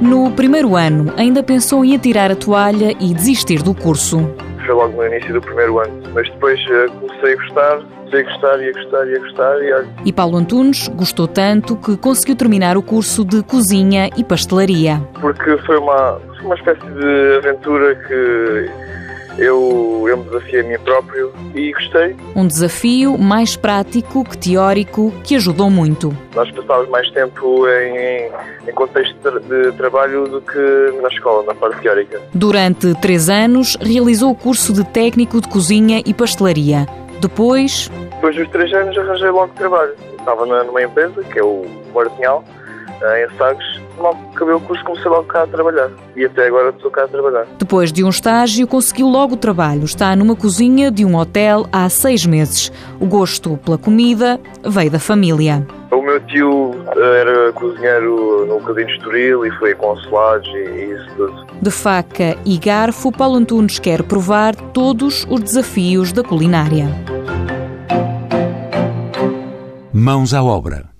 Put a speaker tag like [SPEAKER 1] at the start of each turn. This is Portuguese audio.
[SPEAKER 1] No primeiro ano, ainda pensou em atirar a toalha e desistir do curso.
[SPEAKER 2] Foi logo no início do primeiro ano, mas depois eh, comecei a gostar, comecei a gostar e a gostar e a gostar e olha,
[SPEAKER 1] E Paulo Antunes gostou tanto que conseguiu terminar o curso de cozinha e pastelaria.
[SPEAKER 2] porque foi uma, foi uma espécie de aventura que eu, eu me desafiei a mim próprio e gostei.
[SPEAKER 1] Um desafio mais prático que teórico que ajudou muito.
[SPEAKER 2] Nós passávamos mais tempo em, em contexto de, tra- de trabalho do que na escola, na parte teórica.
[SPEAKER 1] Durante três anos, realizou o curso de técnico de cozinha e pastelaria. Depois,
[SPEAKER 2] Depois dos três anos arranjei logo trabalho. Estava numa empresa, que é o Martinhal, eh, em Sagres. Logo que acabei o curso comecei logo cá a trabalhar. E até agora estou cá a trabalhar.
[SPEAKER 1] depois de um estágio, conseguiu logo trabalho. Está numa cozinha de um hotel há seis meses. O gosto pela comida veio da família.
[SPEAKER 2] O meu tio eh, era cozinheiro no Cadinho Estoril e foi a consulados e, e isso tudo.
[SPEAKER 1] De faca e garfo, Paulo Antunes quer provar todos os desafios da culinária.
[SPEAKER 3] Mãos à obra.